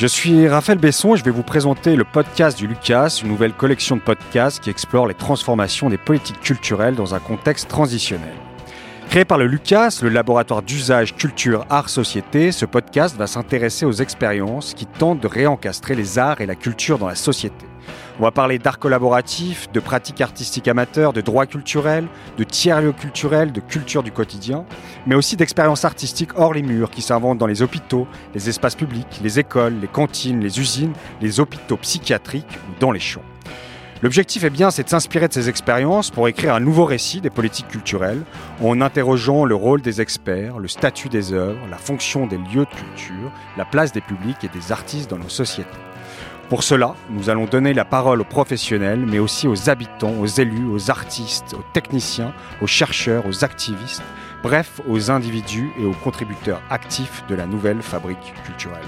Je suis Raphaël Besson et je vais vous présenter le podcast du Lucas, une nouvelle collection de podcasts qui explore les transformations des politiques culturelles dans un contexte transitionnel. Créé par le Lucas, le laboratoire d'usage culture art société, ce podcast va s'intéresser aux expériences qui tentent de réencastrer les arts et la culture dans la société. On va parler d'art collaboratif, de pratiques artistiques amateurs, de droits culturels, de tiers-lieux culturels, de culture du quotidien, mais aussi d'expériences artistiques hors les murs qui s'inventent dans les hôpitaux, les espaces publics, les écoles, les cantines, les usines, les hôpitaux psychiatriques dans les champs. L'objectif est bien, c'est de s'inspirer de ces expériences pour écrire un nouveau récit des politiques culturelles, en interrogeant le rôle des experts, le statut des œuvres, la fonction des lieux de culture, la place des publics et des artistes dans nos sociétés. Pour cela, nous allons donner la parole aux professionnels, mais aussi aux habitants, aux élus, aux artistes, aux techniciens, aux chercheurs, aux activistes, bref, aux individus et aux contributeurs actifs de la nouvelle fabrique culturelle.